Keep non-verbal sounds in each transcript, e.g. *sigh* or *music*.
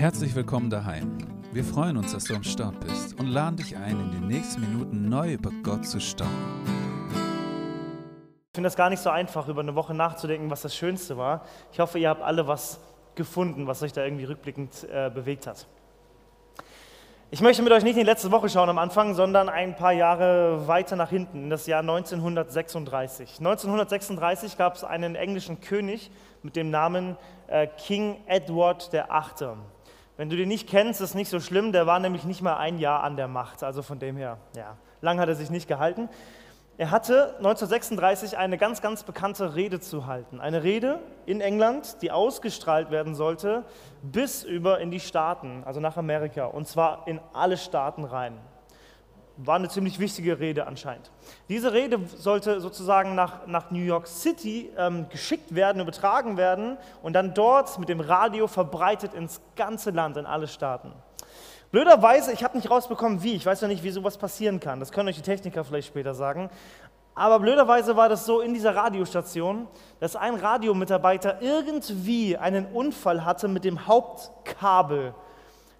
Herzlich willkommen daheim. Wir freuen uns, dass du am Start bist und laden dich ein, in den nächsten Minuten neu über Gott zu staunen. Ich finde das gar nicht so einfach, über eine Woche nachzudenken, was das Schönste war. Ich hoffe, ihr habt alle was gefunden, was euch da irgendwie rückblickend äh, bewegt hat. Ich möchte mit euch nicht in die letzte Woche schauen am Anfang, sondern ein paar Jahre weiter nach hinten, in das Jahr 1936. 1936 gab es einen englischen König mit dem Namen äh, King Edward VIII. Wenn du den nicht kennst, ist nicht so schlimm, der war nämlich nicht mal ein Jahr an der Macht, also von dem her, ja, lang hat er sich nicht gehalten. Er hatte 1936 eine ganz, ganz bekannte Rede zu halten. Eine Rede in England, die ausgestrahlt werden sollte bis über in die Staaten, also nach Amerika, und zwar in alle Staaten rein. War eine ziemlich wichtige Rede anscheinend. Diese Rede sollte sozusagen nach, nach New York City ähm, geschickt werden, übertragen werden und dann dort mit dem Radio verbreitet ins ganze Land, in alle Staaten. Blöderweise, ich habe nicht rausbekommen, wie. Ich weiß noch nicht, wie sowas passieren kann. Das können euch die Techniker vielleicht später sagen. Aber blöderweise war das so in dieser Radiostation, dass ein Radiomitarbeiter irgendwie einen Unfall hatte mit dem Hauptkabel.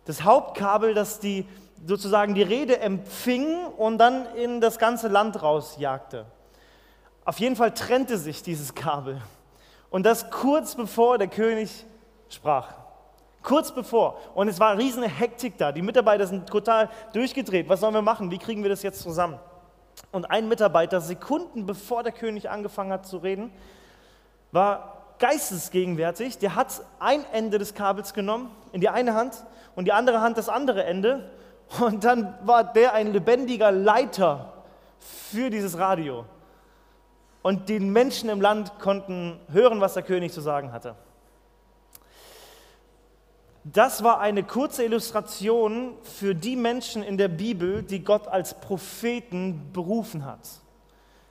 Das Hauptkabel, das die, sozusagen die Rede empfing und dann in das ganze Land rausjagte. Auf jeden Fall trennte sich dieses Kabel. Und das kurz bevor der König sprach. Kurz bevor. Und es war riesige Hektik da. Die Mitarbeiter sind total durchgedreht. Was sollen wir machen? Wie kriegen wir das jetzt zusammen? Und ein Mitarbeiter, Sekunden bevor der König angefangen hat zu reden, war geistesgegenwärtig. Der hat ein Ende des Kabels genommen in die eine Hand und die andere Hand das andere Ende. Und dann war der ein lebendiger Leiter für dieses Radio. Und die Menschen im Land konnten hören, was der König zu sagen hatte. Das war eine kurze Illustration für die Menschen in der Bibel, die Gott als Propheten berufen hat.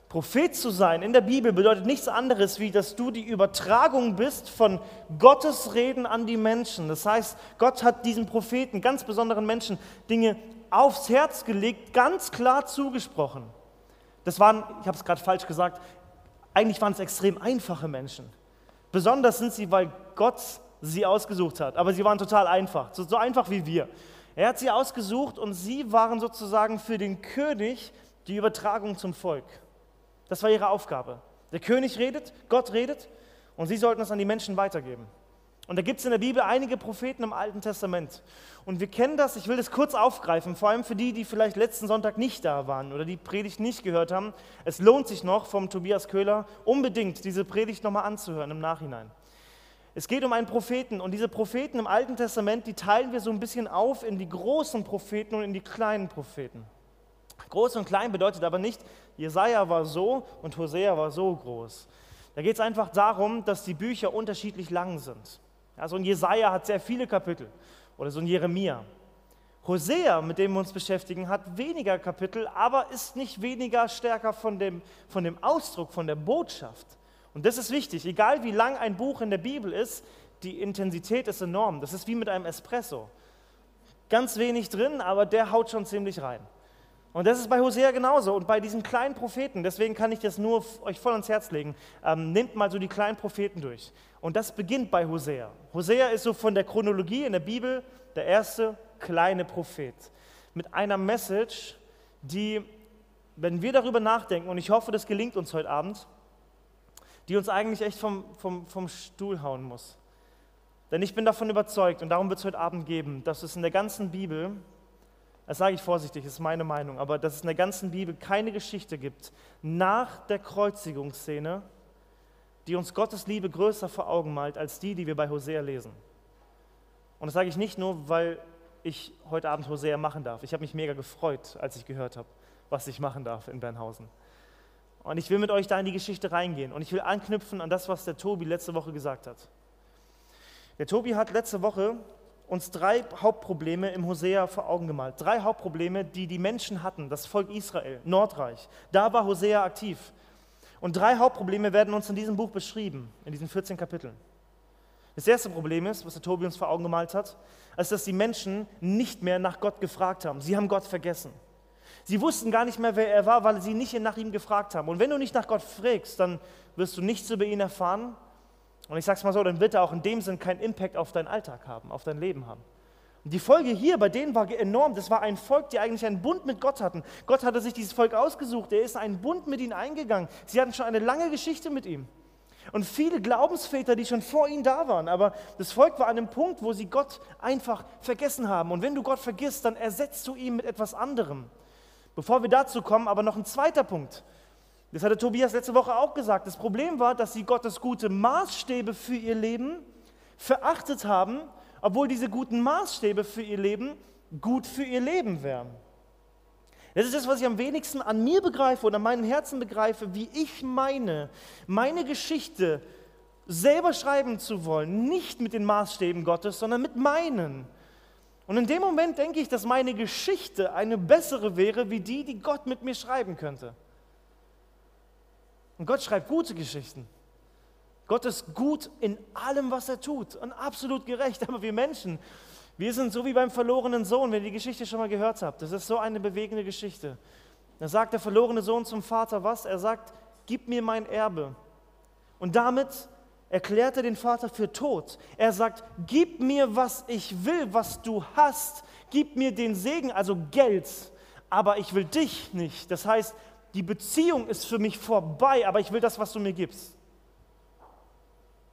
Prophet zu sein in der Bibel bedeutet nichts anderes, wie dass du die Übertragung bist von Gottes Reden an die Menschen. Das heißt, Gott hat diesen Propheten, ganz besonderen Menschen, Dinge aufs Herz gelegt, ganz klar zugesprochen. Das waren, ich habe es gerade falsch gesagt, eigentlich waren es extrem einfache Menschen. Besonders sind sie, weil Gott sie ausgesucht hat. Aber sie waren total einfach, so, so einfach wie wir. Er hat sie ausgesucht und sie waren sozusagen für den König die Übertragung zum Volk. Das war ihre Aufgabe. Der König redet, Gott redet und sie sollten es an die Menschen weitergeben. Und da gibt es in der Bibel einige Propheten im Alten Testament. Und wir kennen das, ich will das kurz aufgreifen, vor allem für die, die vielleicht letzten Sonntag nicht da waren oder die Predigt nicht gehört haben. Es lohnt sich noch vom Tobias Köhler unbedingt diese Predigt nochmal anzuhören im Nachhinein. Es geht um einen Propheten und diese Propheten im Alten Testament, die teilen wir so ein bisschen auf in die großen Propheten und in die kleinen Propheten. Groß und klein bedeutet aber nicht, Jesaja war so und Hosea war so groß. Da geht es einfach darum, dass die Bücher unterschiedlich lang sind. Ja, so ein Jesaja hat sehr viele Kapitel oder so ein Jeremia. Hosea, mit dem wir uns beschäftigen, hat weniger Kapitel, aber ist nicht weniger stärker von dem, von dem Ausdruck, von der Botschaft. Und das ist wichtig, egal wie lang ein Buch in der Bibel ist, die Intensität ist enorm. Das ist wie mit einem Espresso. Ganz wenig drin, aber der haut schon ziemlich rein. Und das ist bei Hosea genauso und bei diesen kleinen Propheten. Deswegen kann ich das nur euch voll ans Herz legen. Ähm, nehmt mal so die kleinen Propheten durch. Und das beginnt bei Hosea. Hosea ist so von der Chronologie in der Bibel der erste kleine Prophet. Mit einer Message, die, wenn wir darüber nachdenken, und ich hoffe, das gelingt uns heute Abend, die uns eigentlich echt vom, vom, vom Stuhl hauen muss. Denn ich bin davon überzeugt, und darum wird es heute Abend geben, dass es in der ganzen Bibel, das sage ich vorsichtig, ist meine Meinung, aber dass es in der ganzen Bibel keine Geschichte gibt nach der Kreuzigungsszene, die uns Gottes Liebe größer vor Augen malt als die, die wir bei Hosea lesen. Und das sage ich nicht nur, weil ich heute Abend Hosea machen darf. Ich habe mich mega gefreut, als ich gehört habe, was ich machen darf in Bernhausen. Und ich will mit euch da in die Geschichte reingehen. Und ich will anknüpfen an das, was der Tobi letzte Woche gesagt hat. Der Tobi hat letzte Woche uns drei Hauptprobleme im Hosea vor Augen gemalt. Drei Hauptprobleme, die die Menschen hatten, das Volk Israel, Nordreich. Da war Hosea aktiv. Und drei Hauptprobleme werden uns in diesem Buch beschrieben, in diesen 14 Kapiteln. Das erste Problem ist, was der Tobi uns vor Augen gemalt hat, ist, dass die Menschen nicht mehr nach Gott gefragt haben. Sie haben Gott vergessen. Sie wussten gar nicht mehr, wer er war, weil sie nicht nach ihm gefragt haben. Und wenn du nicht nach Gott fragst, dann wirst du nichts über ihn erfahren. Und ich sage es mal so, dann wird er auch in dem Sinn keinen Impact auf deinen Alltag haben, auf dein Leben haben. Und die Folge hier bei denen war enorm. Das war ein Volk, die eigentlich einen Bund mit Gott hatten. Gott hatte sich dieses Volk ausgesucht. Er ist einen Bund mit ihnen eingegangen. Sie hatten schon eine lange Geschichte mit ihm. Und viele Glaubensväter, die schon vor ihnen da waren. Aber das Volk war an einem Punkt, wo sie Gott einfach vergessen haben. Und wenn du Gott vergisst, dann ersetzt du ihn mit etwas anderem. Bevor wir dazu kommen, aber noch ein zweiter Punkt. Das hatte Tobias letzte Woche auch gesagt. Das Problem war, dass sie Gottes gute Maßstäbe für ihr Leben verachtet haben, obwohl diese guten Maßstäbe für ihr Leben gut für ihr Leben wären. Das ist das, was ich am wenigsten an mir begreife und an meinem Herzen begreife, wie ich meine, meine Geschichte selber schreiben zu wollen, nicht mit den Maßstäben Gottes, sondern mit meinen. Und in dem Moment denke ich, dass meine Geschichte eine bessere wäre, wie die, die Gott mit mir schreiben könnte. Und Gott schreibt gute Geschichten. Gott ist gut in allem, was er tut und absolut gerecht. *laughs* Aber wir Menschen, wir sind so wie beim verlorenen Sohn, wenn ihr die Geschichte schon mal gehört habt. Das ist so eine bewegende Geschichte. Da sagt der verlorene Sohn zum Vater was? Er sagt, gib mir mein Erbe. Und damit erklärt er den Vater für tot. Er sagt, gib mir, was ich will, was du hast. Gib mir den Segen, also Geld. Aber ich will dich nicht. Das heißt, die Beziehung ist für mich vorbei, aber ich will das, was du mir gibst.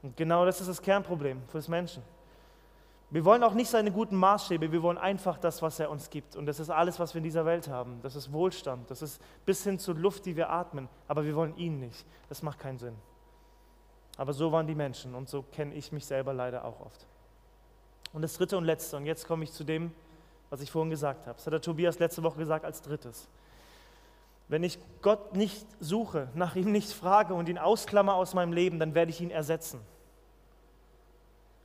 Und genau das ist das Kernproblem für das Menschen. Wir wollen auch nicht seine guten Maßstäbe, wir wollen einfach das, was er uns gibt. Und das ist alles, was wir in dieser Welt haben. Das ist Wohlstand, das ist bis hin zur Luft, die wir atmen. Aber wir wollen ihn nicht. Das macht keinen Sinn. Aber so waren die Menschen und so kenne ich mich selber leider auch oft. Und das dritte und letzte, und jetzt komme ich zu dem, was ich vorhin gesagt habe. Das hat der Tobias letzte Woche gesagt als drittes. Wenn ich Gott nicht suche, nach ihm nicht frage und ihn ausklammer aus meinem Leben, dann werde ich ihn ersetzen.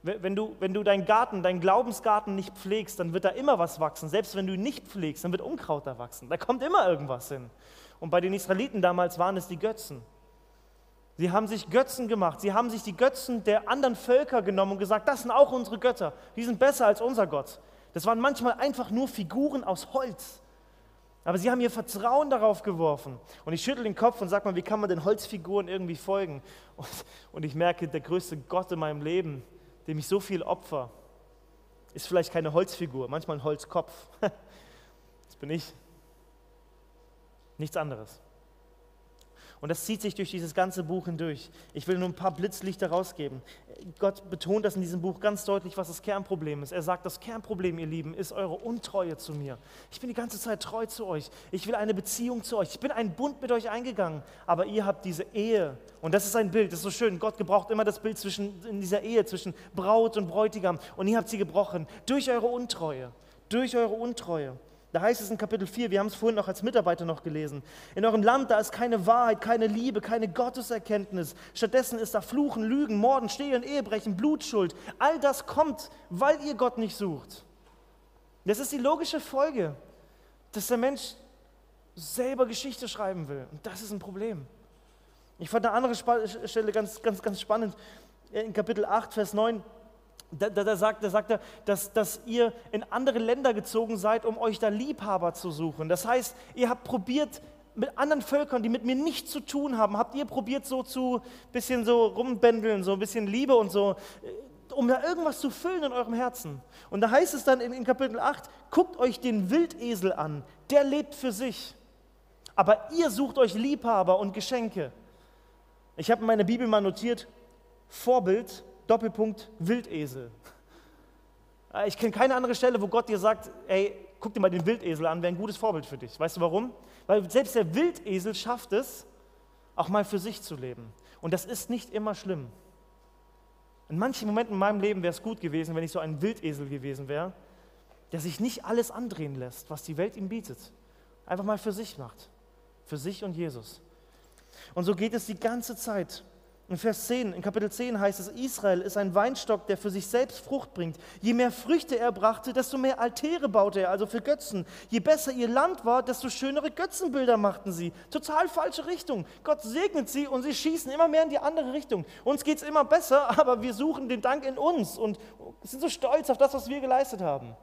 Wenn du, wenn du deinen Garten, deinen Glaubensgarten nicht pflegst, dann wird da immer was wachsen. Selbst wenn du ihn nicht pflegst, dann wird Unkraut da wachsen. Da kommt immer irgendwas hin. Und bei den Israeliten damals waren es die Götzen. Sie haben sich Götzen gemacht. Sie haben sich die Götzen der anderen Völker genommen und gesagt, das sind auch unsere Götter. Die sind besser als unser Gott. Das waren manchmal einfach nur Figuren aus Holz. Aber sie haben ihr Vertrauen darauf geworfen. Und ich schüttel den Kopf und sage mal, wie kann man den Holzfiguren irgendwie folgen? Und, und ich merke, der größte Gott in meinem Leben, dem ich so viel opfer, ist vielleicht keine Holzfigur, manchmal ein Holzkopf. *laughs* Das bin ich. Nichts anderes. Und das zieht sich durch dieses ganze Buch hindurch. Ich will nur ein paar Blitzlichter rausgeben. Gott betont das in diesem Buch ganz deutlich, was das Kernproblem ist. Er sagt, das Kernproblem, ihr Lieben, ist eure Untreue zu mir. Ich bin die ganze Zeit treu zu euch. Ich will eine Beziehung zu euch. Ich bin einen Bund mit euch eingegangen. Aber ihr habt diese Ehe. Und das ist ein Bild, das ist so schön. Gott gebraucht immer das Bild zwischen, in dieser Ehe zwischen Braut und Bräutigam. Und ihr habt sie gebrochen durch eure Untreue. Durch eure Untreue. Da heißt es in Kapitel 4, wir haben es vorhin noch als Mitarbeiter noch gelesen, in eurem Land, da ist keine Wahrheit, keine Liebe, keine Gotteserkenntnis. Stattdessen ist da Fluchen, Lügen, Morden, Stehlen, Ehebrechen, Blutschuld. All das kommt, weil ihr Gott nicht sucht. Das ist die logische Folge, dass der Mensch selber Geschichte schreiben will. Und das ist ein Problem. Ich fand eine andere Stelle ganz, ganz, ganz spannend. In Kapitel 8, Vers 9 da, da, da, sagt, da sagt er, dass, dass ihr in andere Länder gezogen seid, um euch da Liebhaber zu suchen. Das heißt, ihr habt probiert, mit anderen Völkern, die mit mir nichts zu tun haben, habt ihr probiert, so zu bisschen so rumbändeln, so ein bisschen Liebe und so, äh, um da irgendwas zu füllen in eurem Herzen. Und da heißt es dann in, in Kapitel 8, guckt euch den Wildesel an, der lebt für sich. Aber ihr sucht euch Liebhaber und Geschenke. Ich habe in meiner Bibel mal notiert, Vorbild Doppelpunkt Wildesel. Äh, *laughs* ich kenne keine andere Stelle, wo Gott dir sagt, ey, guck dir mal den Wildesel an, wäre ein gutes Vorbild für dich. Weißt du warum? Weil selbst der Wildesel schafft es, auch mal für sich zu leben. Und das ist nicht immer schlimm. In manchen Momenten in meinem Leben wäre es gut gewesen, wenn ich so ein Wildesel gewesen wäre, der sich nicht alles andrehen lässt, was die Welt ihm bietet. Einfach mal für sich macht. Für sich und Jesus. Und so geht es die ganze Zeit. In Vers 10, in Kapitel 10 heißt es, Israel ist ein Weinstock, der für sich selbst Frucht bringt. Je mehr Früchte er brachte, desto mehr Altäre baute er, also für Götzen. Je besser ihr Land war, desto schönere Götzenbilder machten sie. Total falsche Richtung. Gott segnet sie und sie schießen immer mehr in die andere Richtung. Uns geht es immer besser, *laughs* aber wir suchen den Dank in uns und sind so stolz auf das, was wir geleistet haben.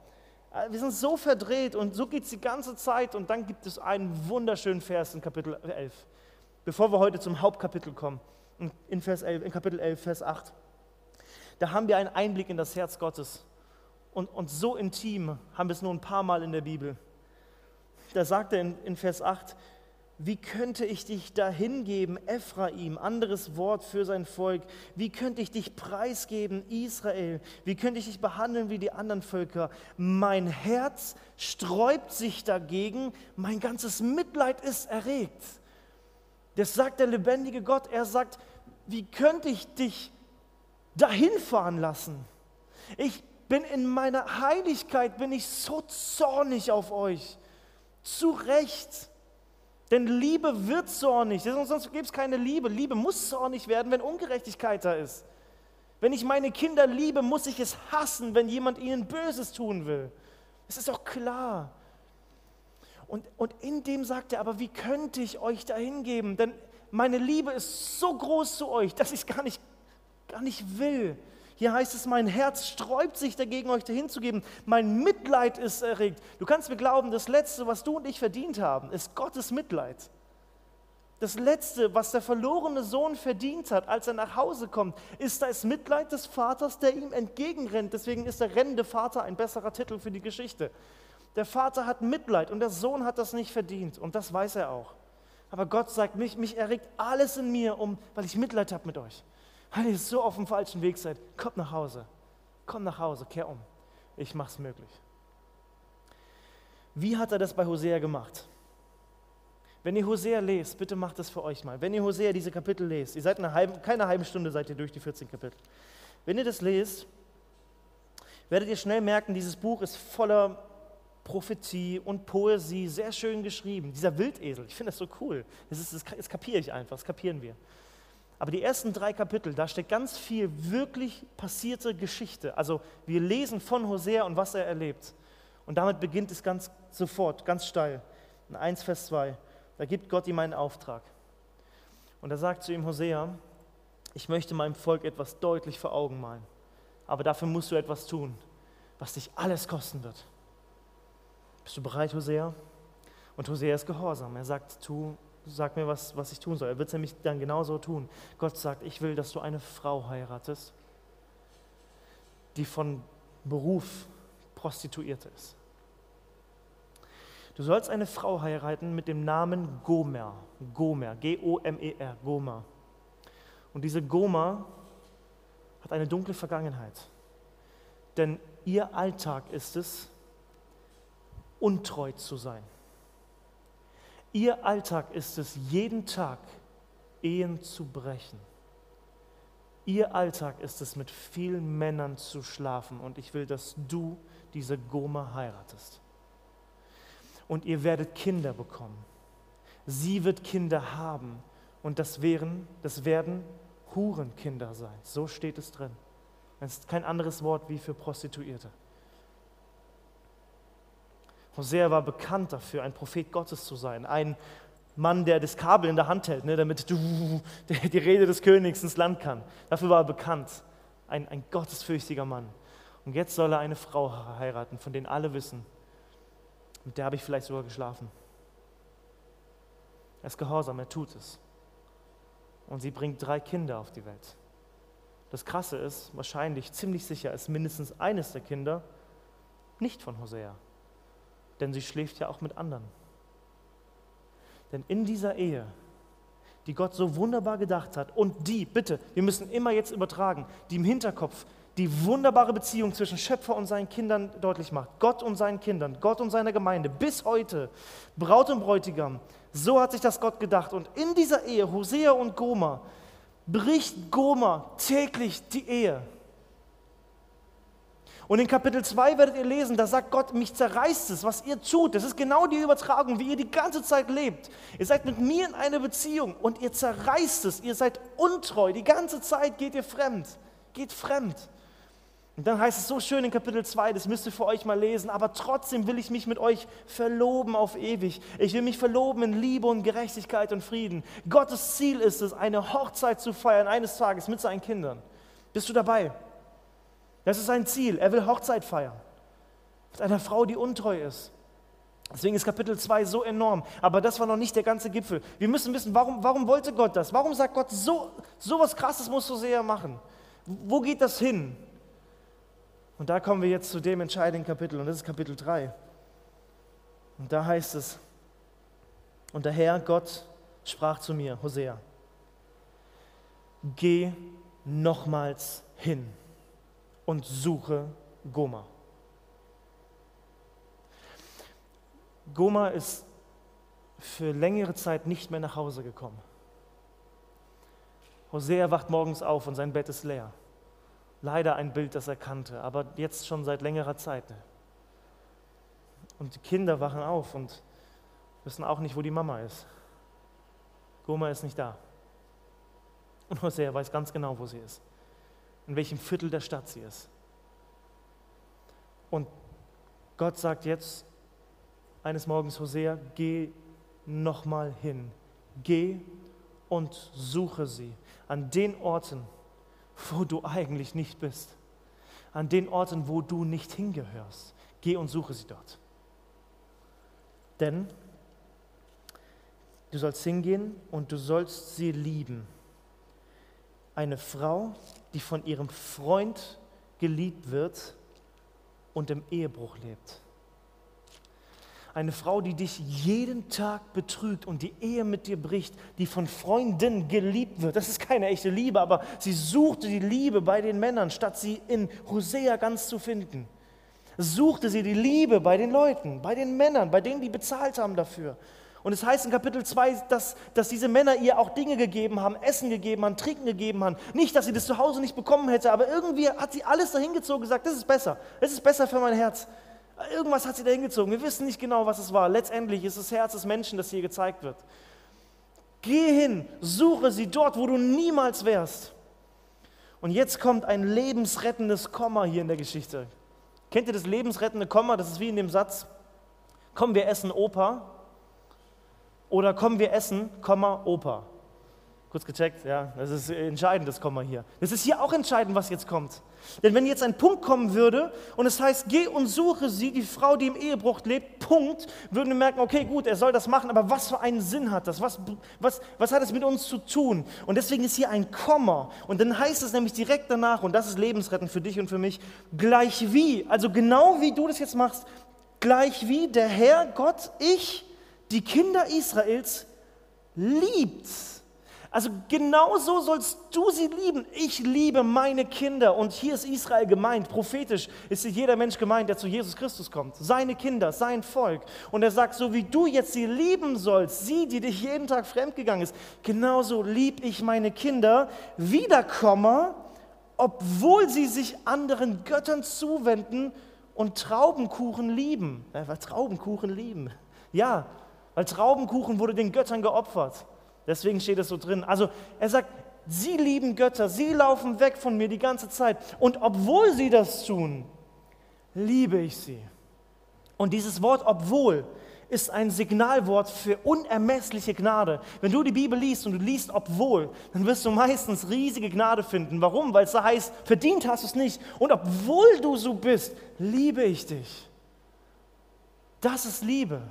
Wir sind so verdreht und so geht es die ganze Zeit. Und dann gibt es einen wunderschönen Vers in Kapitel 11, bevor wir heute zum Hauptkapitel kommen in, Vers 11, in Kapitel 11, Vers 8. Da haben wir einen Einblick in das Herz Gottes. und, und so intim haben wir es nur ein paar Mal in der Bibel. Da sagt er in, in Vers 8, wie könnte ich dich dahingeben, Ephraim, anderes Wort für sein Volk? Wie könnte ich dich preisgeben, Israel? Wie könnte ich dich behandeln wie die anderen Völker? Mein Herz sträubt sich dagegen, mein ganzes Mitleid ist erregt. Das sagt der lebendige Gott. Er sagt, wie könnte ich dich dahin fahren lassen? Ich bin in meiner Heiligkeit, bin ich so zornig auf euch. Zu Recht. Denn Liebe wird zornig, sonst gibt es keine Liebe. Liebe muss zornig werden, wenn Ungerechtigkeit da ist. Wenn ich meine Kinder liebe, muss ich es hassen, wenn jemand ihnen Böses tun will. Das ist doch klar. Und, und in dem sagt er, aber wie könnte ich euch dahin geben? Denn meine Liebe ist so groß zu euch, dass ich es gar nicht, gar nicht will. Hier heißt es, mein Herz sträubt sich dagegen, euch dahin zu geben. Mein Mitleid ist erregt. Du kannst mir glauben, das Letzte, was du und ich verdient haben, ist Gottes Mitleid. Das Letzte, was der verlorene Sohn verdient hat, als er nach Hause kommt, ist das Mitleid des Vaters, der ihm entgegenrennt. Deswegen ist der rennende Vater ein besserer Titel für die Geschichte. Der Vater hat Mitleid und der Sohn hat das nicht verdient und das weiß er auch. Aber Gott sagt, mich, mich erregt alles in mir, um, weil ich Mitleid habe mit euch weil ihr so auf dem falschen Weg seid, kommt nach Hause. Komm nach Hause, kehr um. Ich mach's möglich. Wie hat er das bei Hosea gemacht? Wenn ihr Hosea lest, bitte macht das für euch mal. Wenn ihr Hosea diese Kapitel lest, ihr seid eine halbe, keine halbe Stunde seid ihr durch die 14 Kapitel. Wenn ihr das lest, werdet ihr schnell merken, dieses Buch ist voller Prophetie und Poesie, sehr schön geschrieben. Dieser Wildesel, ich finde das so cool. Das, ist, das, das kapiere ich einfach, das kapieren wir. Aber die ersten drei Kapitel, da steckt ganz viel wirklich passierte Geschichte. Also wir lesen von Hosea und was er erlebt. Und damit beginnt es ganz sofort, ganz steil. In 1 Vers 2, da gibt Gott ihm einen Auftrag. Und er sagt zu ihm, Hosea, ich möchte meinem Volk etwas deutlich vor Augen malen. Aber dafür musst du etwas tun, was dich alles kosten wird. Bist du bereit, Hosea? Und Hosea ist gehorsam. Er sagt, tu sag mir, was, was ich tun soll. Er wird es nämlich dann genauso tun. Gott sagt, ich will, dass du eine Frau heiratest, die von Beruf Prostituierte ist. Du sollst eine Frau heiraten mit dem Namen Gomer. Gomer, G-O-M-E-R, Gomer. Und diese Gomer hat eine dunkle Vergangenheit. Denn ihr Alltag ist es, untreu zu sein. Ihr Alltag ist es, jeden Tag Ehen zu brechen. Ihr Alltag ist es, mit vielen Männern zu schlafen. Und ich will, dass du diese Goma heiratest. Und ihr werdet Kinder bekommen. Sie wird Kinder haben. Und das, wären, das werden Hurenkinder sein. So steht es drin. Das ist kein anderes Wort wie für Prostituierte. Hosea war bekannt dafür, ein Prophet Gottes zu sein, ein Mann, der das Kabel in der Hand hält, ne, damit *laughs* die Rede des Königs ins Land kann. Dafür war er bekannt, ein, ein gottesfürchtiger Mann. Und jetzt soll er eine Frau heiraten, von denen alle wissen, mit der habe ich vielleicht sogar geschlafen. Er ist gehorsam, er tut es. Und sie bringt drei Kinder auf die Welt. Das Krasse ist, wahrscheinlich, ziemlich sicher, ist mindestens eines der Kinder nicht von Hosea denn sie schläft ja auch mit anderen. Denn in dieser Ehe, die Gott so wunderbar gedacht hat und die, bitte, wir müssen immer jetzt übertragen, die im Hinterkopf die wunderbare Beziehung zwischen Schöpfer und seinen Kindern deutlich macht. Gott und seinen Kindern, Gott und seiner Gemeinde, bis heute, Braut und Bräutigam. So hat sich das Gott gedacht. Und in dieser Ehe, Hosea und Goma, bricht Goma täglich die Ehe. Und in Kapitel 2 werdet ihr lesen, da sagt Gott, mich zerreißt es, was ihr tut. Das ist genau die Übertragung, wie ihr die ganze Zeit lebt. Ihr seid mit mir in einer Beziehung und ihr zerreißt es. Ihr seid untreu. Die ganze Zeit geht ihr fremd. Geht fremd. Und dann heißt es so schön in Kapitel 2, das müsst ihr für euch mal lesen, aber trotzdem will ich mich mit euch verloben auf ewig. Ich will mich verloben in Liebe und Gerechtigkeit und Frieden. Gottes Ziel ist es, eine Hochzeit zu feiern eines Tages mit seinen Kindern. Bist du dabei? Das ist sein Ziel. Er will Hochzeit feiern. Mit einer Frau, die untreu ist. Deswegen ist Kapitel 2 so enorm. Aber das war noch nicht der ganze Gipfel. Wir müssen wissen, warum, warum wollte Gott das? Warum sagt Gott, so, so was Krasses musst du sehr machen? Wo geht das hin? Und da kommen wir jetzt zu dem entscheidenden Kapitel, und das ist Kapitel 3. Und da heißt es, und der Herr Gott sprach zu mir, Hosea, geh nochmals hin und suche Goma. Goma ist für längere Zeit nicht mehr nach Hause gekommen. Hosea wacht morgens auf und sein Bett ist leer. Leider ein Bild, das er kannte, aber jetzt schon seit längerer Zeit. Und die Kinder wachen auf und wissen auch nicht, wo die Mama ist. Goma ist nicht da. Und Hosea weiß ganz genau, wo sie ist. In welchem Viertel der Stadt sie ist. Und Gott sagt jetzt eines Morgens Hosea, geh nochmal hin. Geh und suche sie an den Orten, wo du eigentlich nicht bist. An den Orten, wo du nicht hingehörst. Geh und suche sie dort. Denn du sollst hingehen und du sollst sie lieben. Eine Frau, die von ihrem Freund geliebt wird und im Ehebruch lebt. Eine Frau, die dich jeden Tag betrügt und die Ehe mit dir bricht, die von Freunden geliebt wird. Das ist keine echte Liebe, aber sie suchte die Liebe bei den Männern, statt sie in Hosea ganz zu finden. Suchte sie die Liebe bei den Leuten, bei den Männern, bei denen, die bezahlt haben dafür. Und es heißt in Kapitel 2, dass, dass diese Männer ihr auch Dinge gegeben haben, Essen gegeben haben, Trinken gegeben haben. Nicht, dass sie das zu Hause nicht bekommen hätte, aber irgendwie hat sie alles dahin gezogen und gesagt, das ist besser, das ist besser für mein Herz. Irgendwas hat sie da hingezogen. Wir wissen nicht genau, was es war. Letztendlich ist das Herz des Menschen, das hier gezeigt wird. Geh hin, suche sie dort, wo du niemals wärst. Und jetzt kommt ein lebensrettendes Komma hier in der Geschichte. Kennt ihr das lebensrettende Komma? Das ist wie in dem Satz, komm, wir essen Opa. Oder komm, wir essen, Komma, Opa. Kurz gecheckt, ja, das ist entscheidend, das Komma hier. Das ist hier auch entscheidend, was jetzt kommt. Denn wenn jetzt ein Punkt kommen würde und es heißt, geh und suche sie, die Frau, die im Ehebruch lebt, Punkt, würden wir merken, okay, gut, er soll das machen, aber was für einen Sinn hat das? Was, was, was hat es mit uns zu tun? Und deswegen ist hier ein Komma. Und dann heißt es nämlich direkt danach, und das ist lebensrettend für dich und für mich, gleich wie, also genau wie du das jetzt machst, gleich wie der Herr Gott, ich, die Kinder Israels, liebt also genauso sollst du sie lieben. Ich liebe meine Kinder. Und hier ist Israel gemeint, prophetisch ist jeder Mensch gemeint, der zu Jesus Christus kommt. Seine Kinder, sein Volk. Und er sagt, so wie du jetzt sie lieben sollst, sie, die dich jeden Tag fremdgegangen ist, genauso lieb ich meine Kinder. Wiederkommer, obwohl sie sich anderen Göttern zuwenden und Traubenkuchen lieben. Äh, Traubenkuchen lieben. Ja, weil Traubenkuchen wurde den Göttern geopfert. Deswegen steht es so drin. Also er sagt, sie lieben Götter, sie laufen weg von mir die ganze Zeit. Und obwohl sie das tun, liebe ich sie. Und dieses Wort obwohl ist ein Signalwort für unermessliche Gnade. Wenn du die Bibel liest und du liest obwohl, dann wirst du meistens riesige Gnade finden. Warum? Weil es da heißt, verdient hast du es nicht. Und obwohl du so bist, liebe ich dich. Das ist Liebe.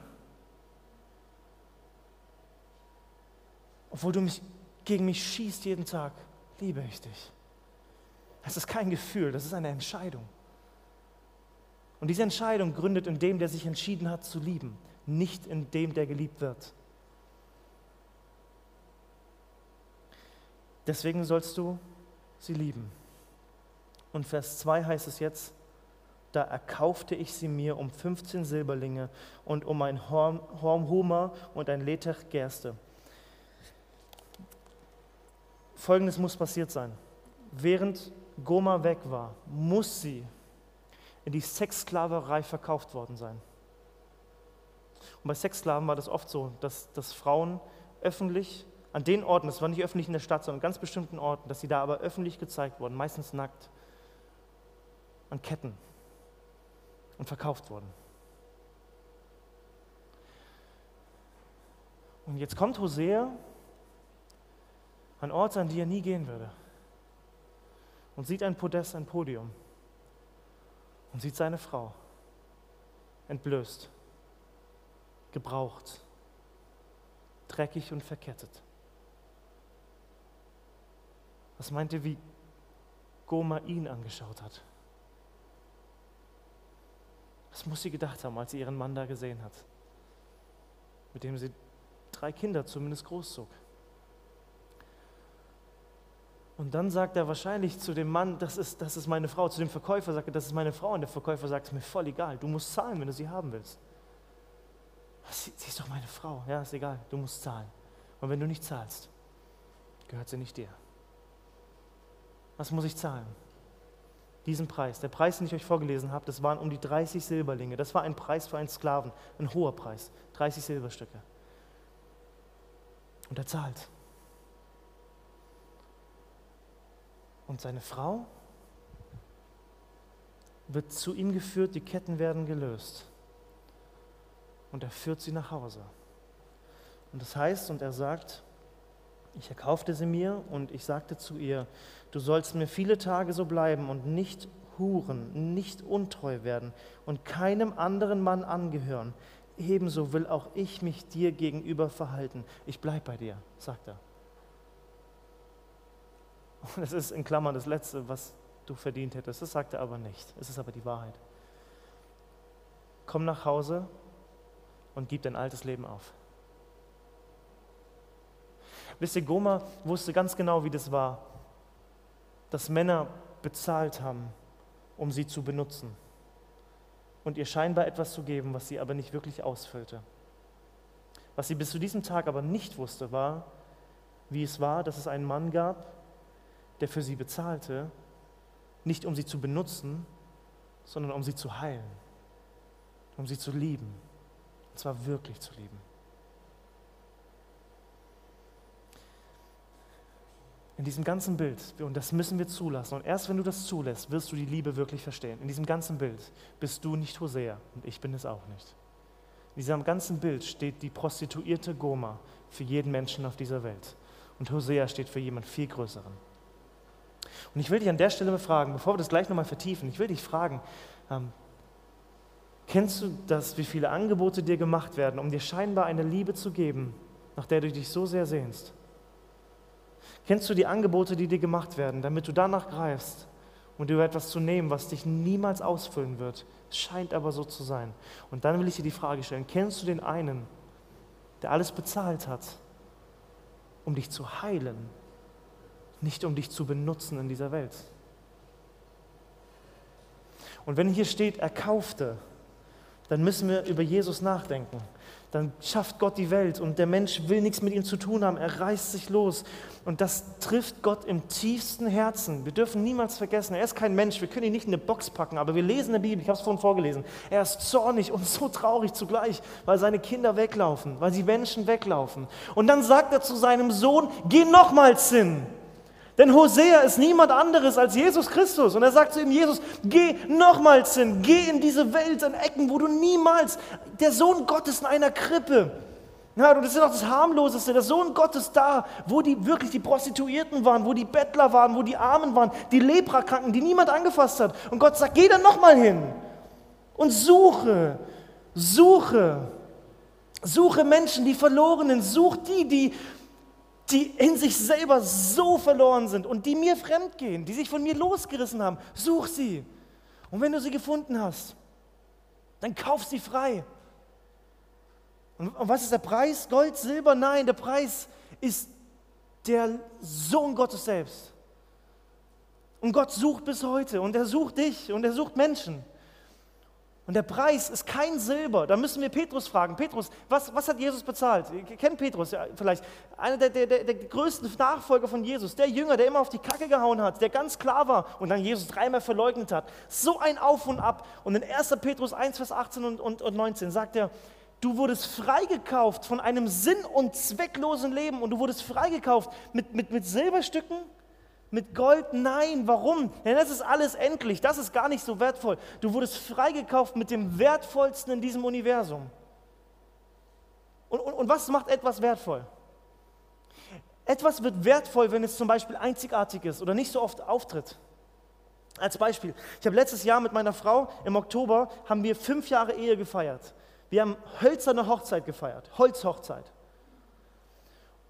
Obwohl du mich, gegen mich schießt jeden Tag, liebe ich dich. Das ist kein Gefühl, das ist eine Entscheidung. Und diese Entscheidung gründet in dem, der sich entschieden hat zu lieben, nicht in dem, der geliebt wird. Deswegen sollst du sie lieben. Und Vers 2 heißt es jetzt, da erkaufte ich sie mir um 15 Silberlinge und um ein Horn, Hormhumer und ein Letech Gerste. Folgendes muss passiert sein. Während Goma weg war, muss sie in die Sexsklaverei verkauft worden sein. Und bei Sexsklaven war das oft so, dass, dass Frauen öffentlich an den Orten, das war nicht öffentlich in der Stadt, sondern an ganz bestimmten Orten, dass sie da aber öffentlich gezeigt wurden, meistens nackt, an Ketten und verkauft wurden. Und jetzt kommt Hosea an Orte, an die er nie gehen würde. Und sieht ein Podest, ein Podium. Und sieht seine Frau entblößt, gebraucht, dreckig und verkettet. Was meint ihr, wie Goma ihn angeschaut hat? Was muss sie gedacht haben, als sie ihren Mann da gesehen hat? Mit dem sie drei Kinder zumindest großzog. Und dann sagt er wahrscheinlich zu dem Mann, das ist, das ist meine Frau, zu dem Verkäufer sagt er, das ist meine Frau. Und der Verkäufer sagt, es ist mir voll egal, du musst zahlen, wenn du sie haben willst. Sie, sie ist doch meine Frau, ja, ist egal, du musst zahlen. Und wenn du nicht zahlst, gehört sie nicht dir. Was muss ich zahlen? Diesen Preis. Der Preis, den ich euch vorgelesen habe, das waren um die 30 Silberlinge. Das war ein Preis für einen Sklaven, ein hoher Preis, 30 Silberstücke. Und er zahlt. Und seine Frau wird zu ihm geführt, die Ketten werden gelöst. Und er führt sie nach Hause. Und das heißt, und er sagt, ich erkaufte sie mir und ich sagte zu ihr, du sollst mir viele Tage so bleiben und nicht huren, nicht untreu werden und keinem anderen Mann angehören. Ebenso will auch ich mich dir gegenüber verhalten. Ich bleibe bei dir, sagt er. Und es ist in Klammern das Letzte, was du verdient hättest. Das sagt er aber nicht. Es ist aber die Wahrheit. Komm nach Hause und gib dein altes Leben auf. Wisst ihr, Goma wusste ganz genau, wie das war, dass Männer bezahlt haben, um sie zu benutzen und ihr scheinbar etwas zu geben, was sie aber nicht wirklich ausfüllte. Was sie bis zu diesem Tag aber nicht wusste, war, wie es war, dass es einen Mann gab, der für sie bezahlte, nicht um sie zu benutzen, sondern um sie zu heilen, um sie zu lieben, und zwar wirklich zu lieben. In diesem ganzen Bild, und das müssen wir zulassen, und erst wenn du das zulässt, wirst du die Liebe wirklich verstehen. In diesem ganzen Bild bist du nicht Hosea und ich bin es auch nicht. In diesem ganzen Bild steht die prostituierte Goma für jeden Menschen auf dieser Welt. Und Hosea steht für jemand viel Größeren. Und ich will dich an der Stelle fragen, bevor wir das gleich nochmal vertiefen, ich will dich fragen, ähm, kennst du das, wie viele Angebote dir gemacht werden, um dir scheinbar eine Liebe zu geben, nach der du dich so sehr sehnst? Kennst du die Angebote, die dir gemacht werden, damit du danach greifst und dir etwas zu nehmen, was dich niemals ausfüllen wird? Es scheint aber so zu sein. Und dann will ich dir die Frage stellen, kennst du den einen, der alles bezahlt hat, um dich zu heilen, nicht um dich zu benutzen in dieser Welt. Und wenn hier steht, er kaufte, dann müssen wir über Jesus nachdenken. Dann schafft Gott die Welt und der Mensch will nichts mit ihm zu tun haben. Er reißt sich los. Und das trifft Gott im tiefsten Herzen. Wir dürfen niemals vergessen, er ist kein Mensch. Wir können ihn nicht in eine Box packen, aber wir lesen in der Bibel, ich habe es vorhin vorgelesen. Er ist zornig und so traurig zugleich, weil seine Kinder weglaufen, weil die Menschen weglaufen. Und dann sagt er zu seinem Sohn: Geh nochmals hin. Denn Hosea ist niemand anderes als Jesus Christus. Und er sagt zu ihm, Jesus, geh nochmals hin, geh in diese Welt, in Ecken, wo du niemals, der Sohn Gottes in einer Krippe, ja, das ist ja noch das harmloseste, der Sohn Gottes da, wo die wirklich die Prostituierten waren, wo die Bettler waren, wo die Armen waren, die Leprakranken, die niemand angefasst hat. Und Gott sagt, geh da nochmal hin und suche, suche, suche Menschen, die Verlorenen, such die, die die in sich selber so verloren sind und die mir fremd gehen, die sich von mir losgerissen haben, such sie. Und wenn du sie gefunden hast, dann kauf sie frei. Und was ist der Preis? Gold, Silber? Nein, der Preis ist der Sohn Gottes selbst. Und Gott sucht bis heute und er sucht dich und er sucht Menschen. Und der Preis ist kein Silber. Da müssen wir Petrus fragen. Petrus, was, was hat Jesus bezahlt? Ihr kennt Petrus ja, vielleicht. Einer der, der, der, der größten Nachfolger von Jesus. Der Jünger, der immer auf die Kacke gehauen hat, der ganz klar war und dann Jesus dreimal verleugnet hat. So ein Auf und Ab. Und in 1. Petrus 1, Vers 18 und, und, und 19 sagt er, Du wurdest freigekauft von einem sinn- und zwecklosen Leben und du wurdest freigekauft mit, mit, mit Silberstücken, mit Gold? Nein. Warum? Denn das ist alles endlich. Das ist gar nicht so wertvoll. Du wurdest freigekauft mit dem Wertvollsten in diesem Universum. Und, und, und was macht etwas wertvoll? Etwas wird wertvoll, wenn es zum Beispiel einzigartig ist oder nicht so oft auftritt. Als Beispiel, ich habe letztes Jahr mit meiner Frau im Oktober haben wir fünf Jahre Ehe gefeiert. Wir haben hölzerne Hochzeit gefeiert, Holzhochzeit.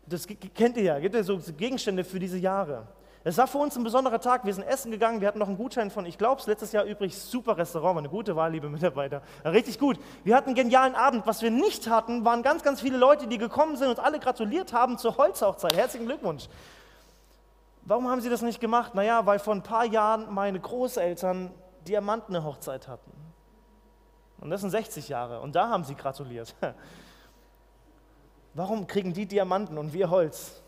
Das kennt ihr ja, gibt ja so Gegenstände für diese Jahre. Es war für uns ein besonderer Tag. Wir sind essen gegangen. Wir hatten noch einen Gutschein von, ich glaube, letztes Jahr übrig, super Restaurant, war eine gute Wahl, liebe Mitarbeiter. Richtig gut. Wir hatten einen genialen Abend. Was wir nicht hatten, waren ganz, ganz viele Leute, die gekommen sind und alle gratuliert haben zur Holzhochzeit. Herzlichen Glückwunsch. Warum haben sie das nicht gemacht? Naja, weil vor ein paar Jahren meine Großeltern Diamanten-Hochzeit hatten. Und das sind 60 Jahre. Und da haben sie gratuliert. *laughs* Warum kriegen die Diamanten und wir Holz?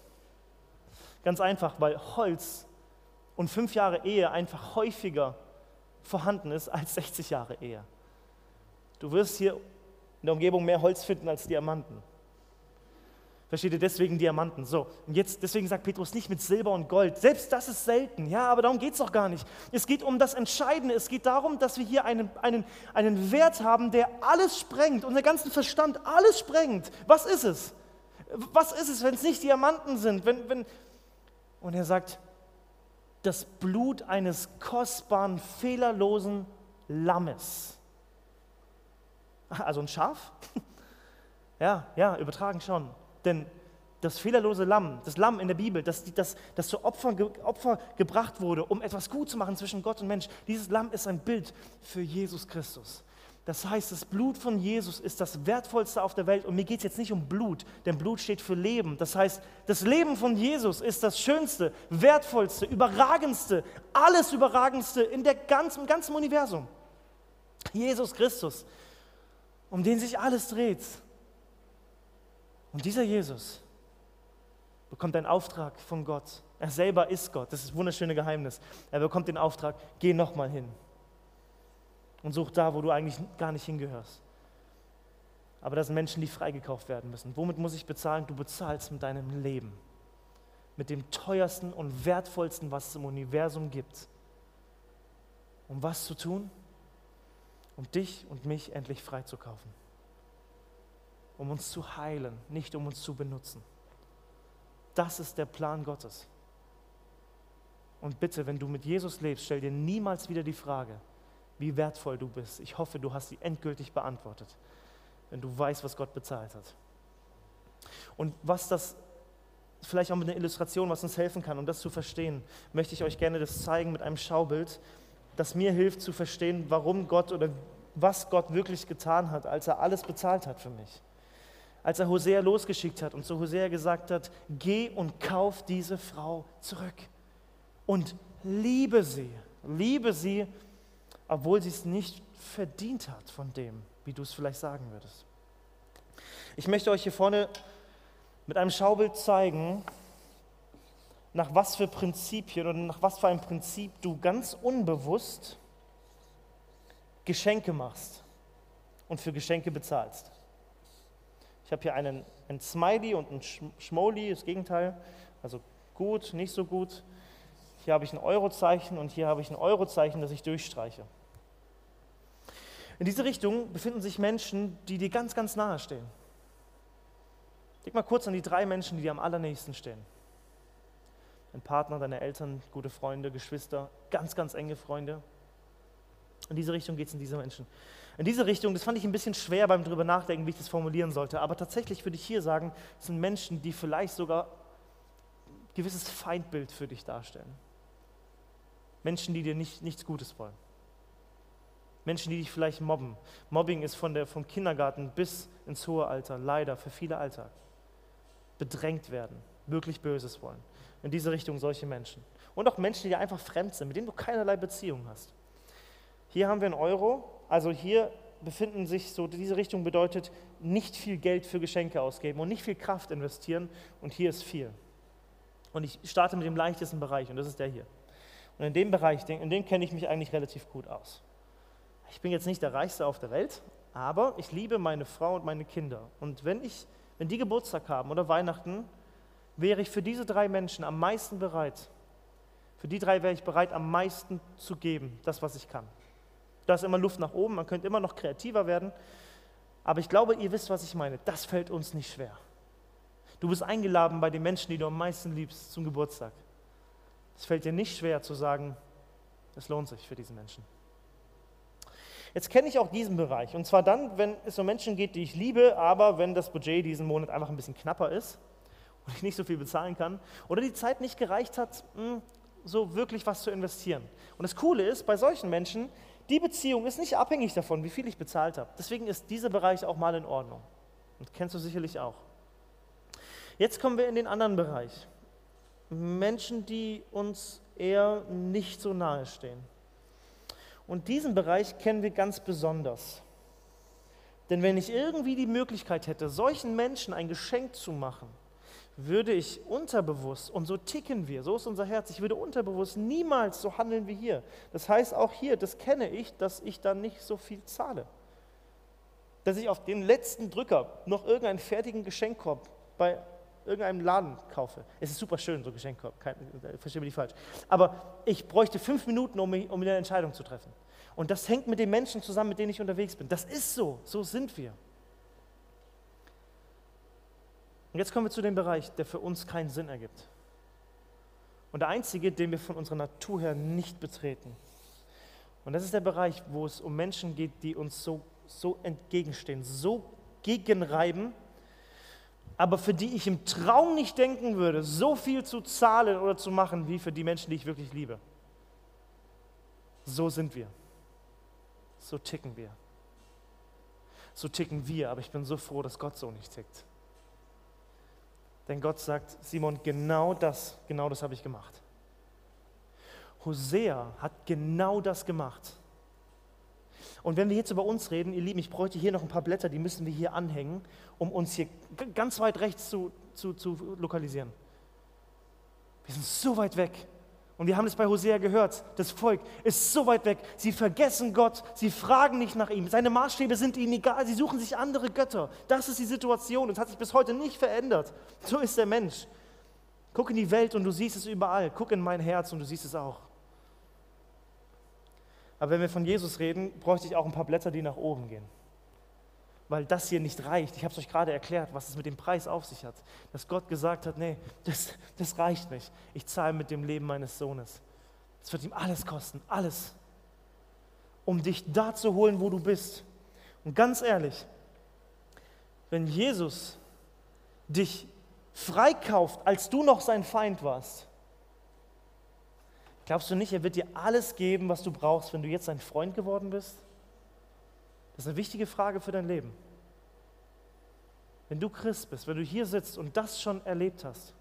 Ganz einfach, weil Holz und fünf Jahre Ehe einfach häufiger vorhanden ist als 60 Jahre Ehe. Du wirst hier in der Umgebung mehr Holz finden als Diamanten. Versteht ihr deswegen Diamanten? So, und jetzt, deswegen sagt Petrus nicht mit Silber und Gold. Selbst das ist selten, ja, aber darum geht es doch gar nicht. Es geht um das Entscheidende. Es geht darum, dass wir hier einen, einen, einen Wert haben, der alles sprengt, unser ganzen Verstand, alles sprengt. Was ist es? Was ist es, wenn es nicht Diamanten sind? Wenn, wenn, und er sagt, das Blut eines kostbaren, fehlerlosen Lammes. *laughs* Also ein Schaf? *laughs* Ja, ja, übertragen schon. Denn das fehlerlose Lamm, das Lamm in der Bibel, das, das, das zu Opfer, Opfer gebracht wurde, um etwas gut zu machen zwischen Gott und Mensch, dieses Lamm ist ein Bild für Jesus Christus. Das heißt, das Blut von Jesus ist das Wertvollste auf der Welt. Und mir geht es jetzt nicht um Blut, denn Blut steht für Leben. Das heißt, das Leben von Jesus ist das Schönste, Wertvollste, Überragendste, alles Überragendste in der ganzen, im ganzen Universum. Jesus Christus, um den sich alles dreht. Und dieser Jesus bekommt einen Auftrag von Gott. Er selber ist Gott. Das ist das wunderschöne Geheimnis. Er bekommt den Auftrag, geh nochmal hin und such da, wo du eigentlich gar nicht hingehörst. Aber das sind Menschen, die freigekauft werden müssen. Womit muss ich bezahlen? Du bezahlst mit deinem Leben. Mit dem teuersten und wertvollsten, was es im Universum gibt. Um was zu tun? Um dich und mich endlich freizukaufen. Um uns zu heilen, nicht um uns zu benutzen. Das ist der Plan Gottes. Und bitte, wenn du mit Jesus lebst, stell dir niemals wieder die Frage, wie wertvoll du bist. Ich hoffe, du hast sie endgültig beantwortet, wenn du weißt, was Gott bezahlt hat. Und was das, vielleicht auch mit einer Illustration, was uns helfen kann, um das zu verstehen, möchte ich euch gerne das zeigen mit einem Schaubild, das mir hilft zu verstehen, warum Gott oder was Gott wirklich getan hat, als er alles bezahlt hat für mich. Als er Hosea losgeschickt hat und zu Hosea gesagt hat, geh und kauf diese Frau zurück und liebe sie, liebe sie obwohl sie es nicht verdient hat von dem, wie du es vielleicht sagen würdest. Ich möchte euch hier vorne mit einem Schaubild zeigen, nach was für Prinzipien oder nach was für ein Prinzip du ganz unbewusst Geschenke machst und für Geschenke bezahlst. Ich habe hier einen, ein Smiley und ein Schmoli, das Gegenteil, also gut, nicht so gut. Hier habe ich ein Eurozeichen und hier habe ich ein Eurozeichen, das ich durchstreiche. In diese Richtung befinden sich Menschen, die dir ganz, ganz nahe stehen. Denk mal kurz an die drei Menschen, die dir am allernächsten stehen. Dein Partner, deine Eltern, gute Freunde, Geschwister, ganz, ganz enge Freunde. In diese Richtung geht es in diese Menschen. In diese Richtung, das fand ich ein bisschen schwer beim drüber nachdenken, wie ich das formulieren sollte, aber tatsächlich würde ich hier sagen, es sind Menschen, die vielleicht sogar ein gewisses Feindbild für dich darstellen. Menschen, die dir nicht, nichts Gutes wollen. Menschen, die dich vielleicht mobben. Mobbing ist von der, vom Kindergarten bis ins hohe Alter leider für viele Alltag. Bedrängt werden, wirklich Böses wollen. In diese Richtung solche Menschen. Und auch Menschen, die einfach fremd sind, mit denen du keinerlei Beziehung hast. Hier haben wir einen Euro, also hier befinden sich so, diese Richtung bedeutet nicht viel Geld für Geschenke ausgeben und nicht viel Kraft investieren und hier ist viel. Und ich starte mit dem leichtesten Bereich und das ist der hier. Und in dem Bereich, in dem kenne ich mich eigentlich relativ gut aus. Ich bin jetzt nicht der Reichste auf der Welt, aber ich liebe meine Frau und meine Kinder. Und wenn, ich, wenn die Geburtstag haben oder Weihnachten, wäre ich für diese drei Menschen am meisten bereit. Für die drei wäre ich bereit, am meisten zu geben, das, was ich kann. Da ist immer Luft nach oben, man könnte immer noch kreativer werden. Aber ich glaube, ihr wisst, was ich meine. Das fällt uns nicht schwer. Du bist eingeladen bei den Menschen, die du am meisten liebst, zum Geburtstag. Es fällt dir nicht schwer zu sagen, es lohnt sich für diese Menschen. Jetzt kenne ich auch diesen Bereich. Und zwar dann, wenn es um Menschen geht, die ich liebe, aber wenn das Budget diesen Monat einfach ein bisschen knapper ist *laughs* und ich nicht so viel bezahlen kann oder die Zeit nicht gereicht hat, hm, so wirklich was zu investieren. Und das Coole ist, bei solchen Menschen, die Beziehung ist nicht abhängig davon, wie viel ich bezahlt habe. Deswegen ist dieser Bereich auch mal in Ordnung. Und kennst du sicherlich auch. Jetzt kommen wir in den anderen Bereich. Menschen, die uns eher nicht so nahe stehen. Und diesen Bereich kennen wir ganz besonders. Denn wenn ich irgendwie die Möglichkeit hätte, solchen Menschen ein Geschenk zu machen, würde ich unterbewusst, und so ticken wir, so ist unser Herz, ich würde unterbewusst niemals so handeln wie hier. Das heißt auch hier, das kenne ich, dass ich dann nicht so viel zahle. Dass ich auf den letzten Drücker noch irgendeinen fertigen Geschenkkorb bei irgendeinem Laden kaufe. Es ist super schön, so Geschenkkorb, kein, verstehe mich nicht falsch. Aber ich bräuchte fünf Minuten, um, um eine Entscheidung zu treffen. Und das hängt mit den Menschen zusammen, mit denen ich unterwegs bin. Das ist so, so sind wir. Und jetzt kommen wir zu dem Bereich, der für uns keinen Sinn ergibt. Und der einzige, den wir von unserer Natur her nicht betreten. Und das ist der Bereich, wo es um Menschen geht, die uns so, so entgegenstehen, so gegenreiben, aber für die ich im Traum nicht denken würde, so viel zu zahlen oder zu machen, wie für die Menschen, die ich wirklich liebe. So sind wir. So ticken wir. So ticken wir, aber ich bin so froh, dass Gott so nicht tickt. Denn Gott sagt, Simon, genau das, genau das habe ich gemacht. Hosea hat genau das gemacht. Und wenn wir jetzt über uns reden, ihr Lieben, ich bräuchte hier noch ein paar Blätter, die müssen wir hier anhängen, um uns hier ganz weit rechts zu, zu, zu lokalisieren. Wir sind so weit weg. Und wir haben es bei Hosea gehört, das Volk ist so weit weg. Sie vergessen Gott, sie fragen nicht nach ihm. Seine Maßstäbe sind ihnen egal, sie suchen sich andere Götter. Das ist die Situation und hat sich bis heute nicht verändert. So ist der Mensch. Guck in die Welt und du siehst es überall. Guck in mein Herz und du siehst es auch. Aber wenn wir von Jesus reden, bräuchte ich auch ein paar Blätter, die nach oben gehen weil das hier nicht reicht. Ich habe es euch gerade erklärt, was es mit dem Preis auf sich hat. Dass Gott gesagt hat, nee, das, das reicht nicht. Ich zahle mit dem Leben meines Sohnes. Es wird ihm alles kosten, alles, um dich da zu holen, wo du bist. Und ganz ehrlich, wenn Jesus dich freikauft, als du noch sein Feind warst, glaubst du nicht, er wird dir alles geben, was du brauchst, wenn du jetzt sein Freund geworden bist? Das ist eine wichtige Frage für dein Leben. Wenn du Christ bist, wenn du hier sitzt und das schon erlebt hast,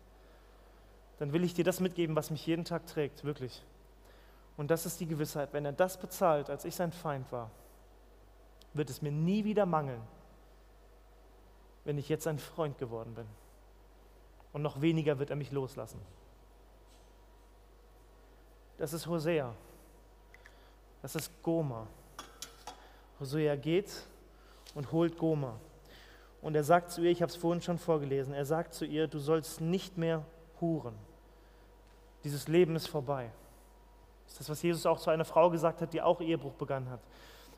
dann will ich dir das mitgeben, was mich jeden Tag trägt, wirklich. Und das ist die Gewissheit, wenn er das bezahlt, als ich sein Feind war, wird es mir nie wieder mangeln, wenn ich jetzt ein Freund geworden bin. Und noch weniger wird er mich loslassen. Das ist Hosea. Das ist Goma. Hosea geht und holt Goma. Und er sagt zu ihr, ich habe es vorhin schon vorgelesen, er sagt zu ihr, du sollst nicht mehr huren. Dieses Leben ist vorbei. Das ist das, was Jesus auch zu einer Frau gesagt hat, die auch Ehebruch begangen hat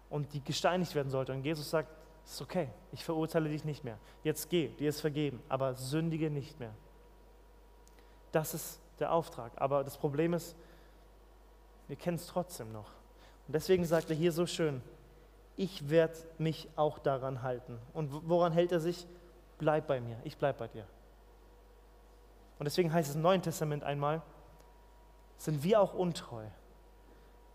und die gesteinigt werden sollte. Und Jesus sagt, es ist okay, ich verurteile dich nicht mehr. Jetzt geh, dir ist vergeben, aber sündige nicht mehr. Das ist der Auftrag. Aber das Problem ist, wir kennen es trotzdem noch. Und deswegen sagt er hier so schön, ich werde mich auch daran halten. Und woran hält er sich? Bleib bei mir, ich bleib bei dir. Und deswegen heißt es im Neuen Testament einmal, sind wir auch untreu,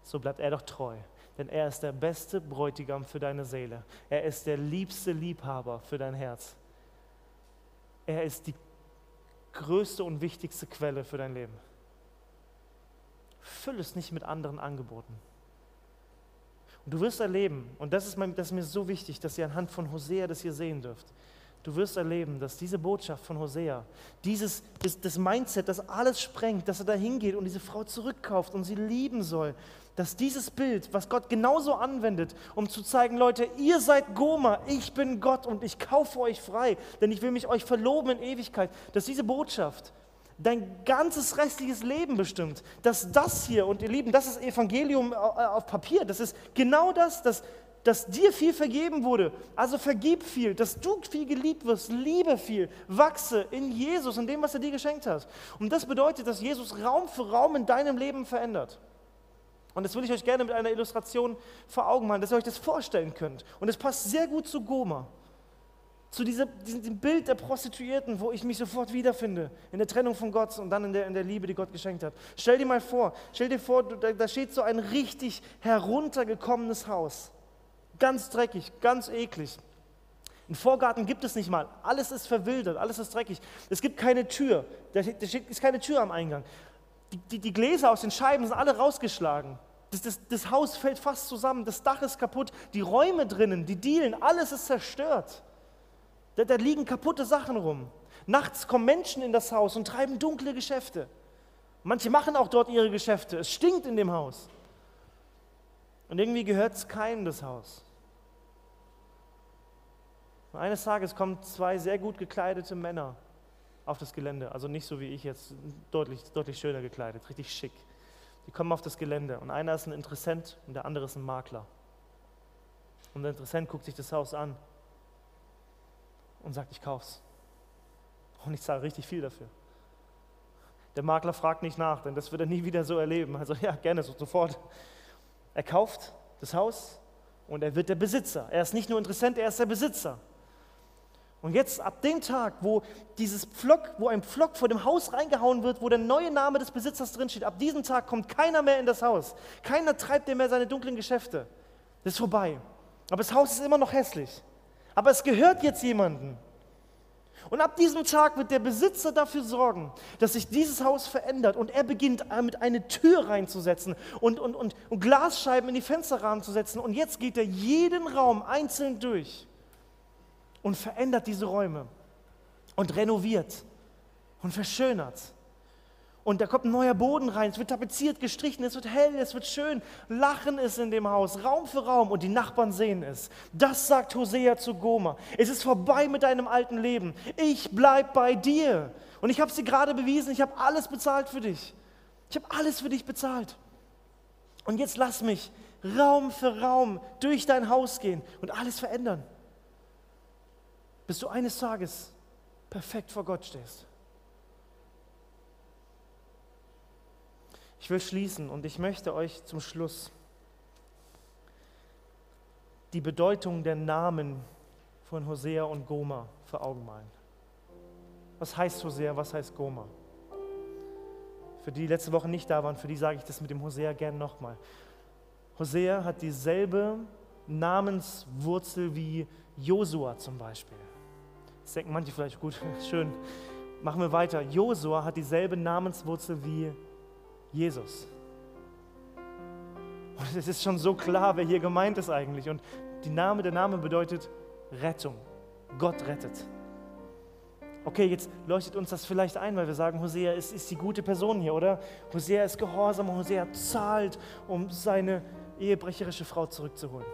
so bleibt er doch treu. Denn er ist der beste Bräutigam für deine Seele. Er ist der liebste Liebhaber für dein Herz. Er ist die größte und wichtigste Quelle für dein Leben. Füll es nicht mit anderen Angeboten. Und du wirst erleben, und das ist, mein, das ist mir so wichtig, dass ihr anhand von Hosea das hier sehen dürft. Du wirst erleben, dass diese Botschaft von Hosea, dieses das, das Mindset, das alles sprengt, dass er da hingeht und diese Frau zurückkauft und sie lieben soll, dass dieses Bild, was Gott genauso anwendet, um zu zeigen, Leute, ihr seid Goma, ich bin Gott und ich kaufe euch frei, denn ich will mich euch verloben in Ewigkeit, dass diese Botschaft dein ganzes restliches Leben bestimmt. Dass das hier, und ihr Lieben, das ist Evangelium äh, auf Papier, das ist genau das, dass, dass dir viel vergeben wurde. Also vergib viel, dass du viel geliebt wirst, liebe viel, wachse in Jesus, in dem, was er dir geschenkt hat. Und das bedeutet, dass Jesus Raum für Raum in deinem Leben verändert. Und das will ich euch gerne mit einer Illustration vor Augen machen, dass ihr euch das vorstellen könnt. Und es passt sehr gut zu Goma zu dieser, diesem Bild der Prostituierten, wo ich mich sofort wiederfinde, in der Trennung von Gott und dann in der, in der Liebe, die Gott geschenkt hat. Stell dir mal vor, stell dir vor, da, da steht so ein richtig heruntergekommenes Haus. Ganz dreckig, ganz eklig. Einen Vorgarten gibt es nicht mal. Alles ist verwildert, alles ist dreckig. Es gibt keine Tür. Da ist keine Tür am Eingang. Die, die, die Gläser aus den Scheiben sind alle rausgeschlagen. Das, das, das Haus fällt fast zusammen, das Dach ist kaputt, die Räume drinnen, die Dielen, alles ist zerstört. Da, da liegen kaputte Sachen rum. Nachts kommen Menschen in das Haus und treiben dunkle Geschäfte. Manche machen auch dort ihre Geschäfte. Es stinkt in dem Haus. Und irgendwie gehört es keinem das Haus. Und eines Tages kommen zwei sehr gut gekleidete Männer auf das Gelände. Also nicht so wie ich jetzt, deutlich, deutlich schöner gekleidet, richtig schick. Die kommen auf das Gelände und einer ist ein Interessent und der andere ist ein Makler. Und der Interessent guckt sich das Haus an und sagt, ich kauf's. Und ich zahle richtig viel dafür. Der Makler fragt nicht nach, denn das wird er nie wieder so erleben. Also ja, gerne, so, sofort. Er kauft das Haus und er wird der Besitzer. Er ist nicht nur Interessent, er ist der Besitzer. Und jetzt ab dem Tag, wo dieses Pflock, wo ein Pflock vor dem Haus reingehauen wird, wo der neue Name des Besitzers drinsteht, ab diesem Tag kommt keiner mehr in das Haus. Keiner treibt mehr seine dunklen Geschäfte. Das ist vorbei. Aber das Haus ist immer noch hässlich. Aber es gehört jetzt jemandem. Und ab diesem Tag wird der Besitzer dafür sorgen, dass sich dieses Haus verändert und er beginnt damit eine Tür reinzusetzen und, und, und, und Glasscheiben in die Fensterrahmen zu setzen. Und jetzt geht er jeden Raum einzeln durch und verändert diese Räume und renoviert und verschönert. Und da kommt ein neuer Boden rein, es wird tapeziert, gestrichen, es wird hell, es wird schön. Lachen ist in dem Haus, Raum für Raum und die Nachbarn sehen es. Das sagt Hosea zu Goma. Es ist vorbei mit deinem alten Leben. Ich bleib bei dir. Und ich habe dir gerade bewiesen, ich habe alles bezahlt für dich. Ich habe alles für dich bezahlt. Und jetzt lass mich Raum für Raum durch dein Haus gehen und alles verändern. Bis du eines Tages perfekt vor Gott stehst. Ich will schließen und ich möchte euch zum Schluss die Bedeutung der Namen von Hosea und Goma vor Augen malen. Was heißt Hosea, was heißt Goma? Für die, die letzte Woche nicht da waren, für die sage ich das mit dem Hosea gern nochmal. Hosea hat dieselbe Namenswurzel wie Josua zum Beispiel. Jetzt denken manche vielleicht, gut, *laughs* schön, machen wir weiter. Josua hat dieselbe Namenswurzel wie Jesus. Und es ist schon so klar, wer hier gemeint ist eigentlich. Und die Name, der Name bedeutet Rettung. Gott rettet. Okay, jetzt leuchtet uns das vielleicht ein, weil wir sagen, Hosea ist, ist die gute Person hier, oder? Hosea ist gehorsam, Hosea zahlt, um seine ehebrecherische Frau zurückzuholen.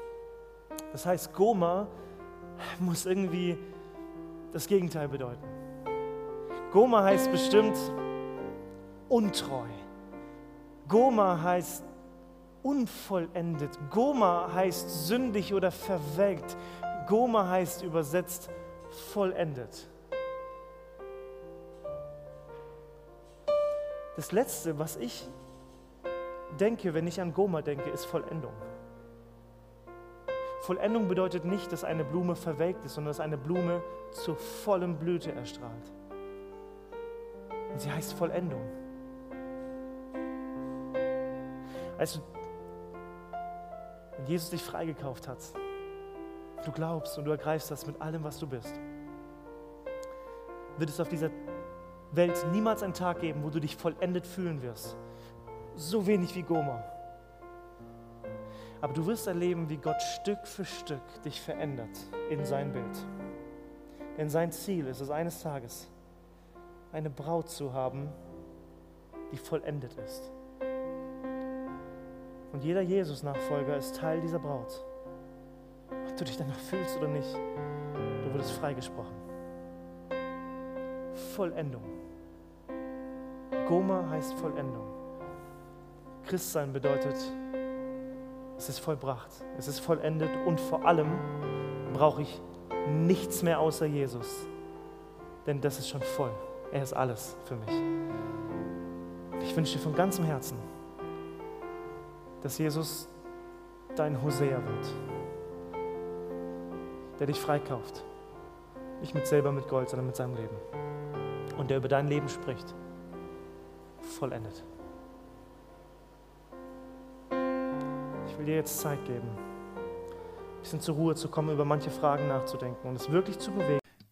Das heißt, Goma muss irgendwie das Gegenteil bedeuten. Goma heißt bestimmt untreu. Goma heißt unvollendet. Goma heißt sündig oder verwelkt. Goma heißt übersetzt vollendet. Das Letzte, was ich denke, wenn ich an Goma denke, ist Vollendung. Vollendung bedeutet nicht, dass eine Blume verwelkt ist, sondern dass eine Blume zur vollen Blüte erstrahlt. Und sie heißt Vollendung. Weißt du, wenn Jesus dich freigekauft hat, du glaubst und du ergreifst das mit allem, was du bist, wird es auf dieser Welt niemals einen Tag geben, wo du dich vollendet fühlen wirst. So wenig wie Goma. Aber du wirst erleben, wie Gott Stück für Stück dich verändert in sein Bild. Denn sein Ziel ist es eines Tages, eine Braut zu haben, die vollendet ist. Und jeder Jesus-Nachfolger ist Teil dieser Braut. Ob du dich danach fühlst oder nicht, du wurdest freigesprochen. Vollendung. Goma heißt Vollendung. Christsein bedeutet, es ist vollbracht, es ist vollendet und vor allem brauche ich nichts mehr außer Jesus, denn das ist schon voll. Er ist alles für mich. Ich wünsche dir von ganzem Herzen, dass Jesus dein Hosea wird, der dich freikauft, Nicht mit Silber, mit Gold, sondern mit seinem Leben. Und der über dein Leben spricht. Vollendet. Ich will dir jetzt Zeit geben, ein bisschen zur Ruhe zu kommen, über manche Fragen nachzudenken und es wirklich zu bewegen.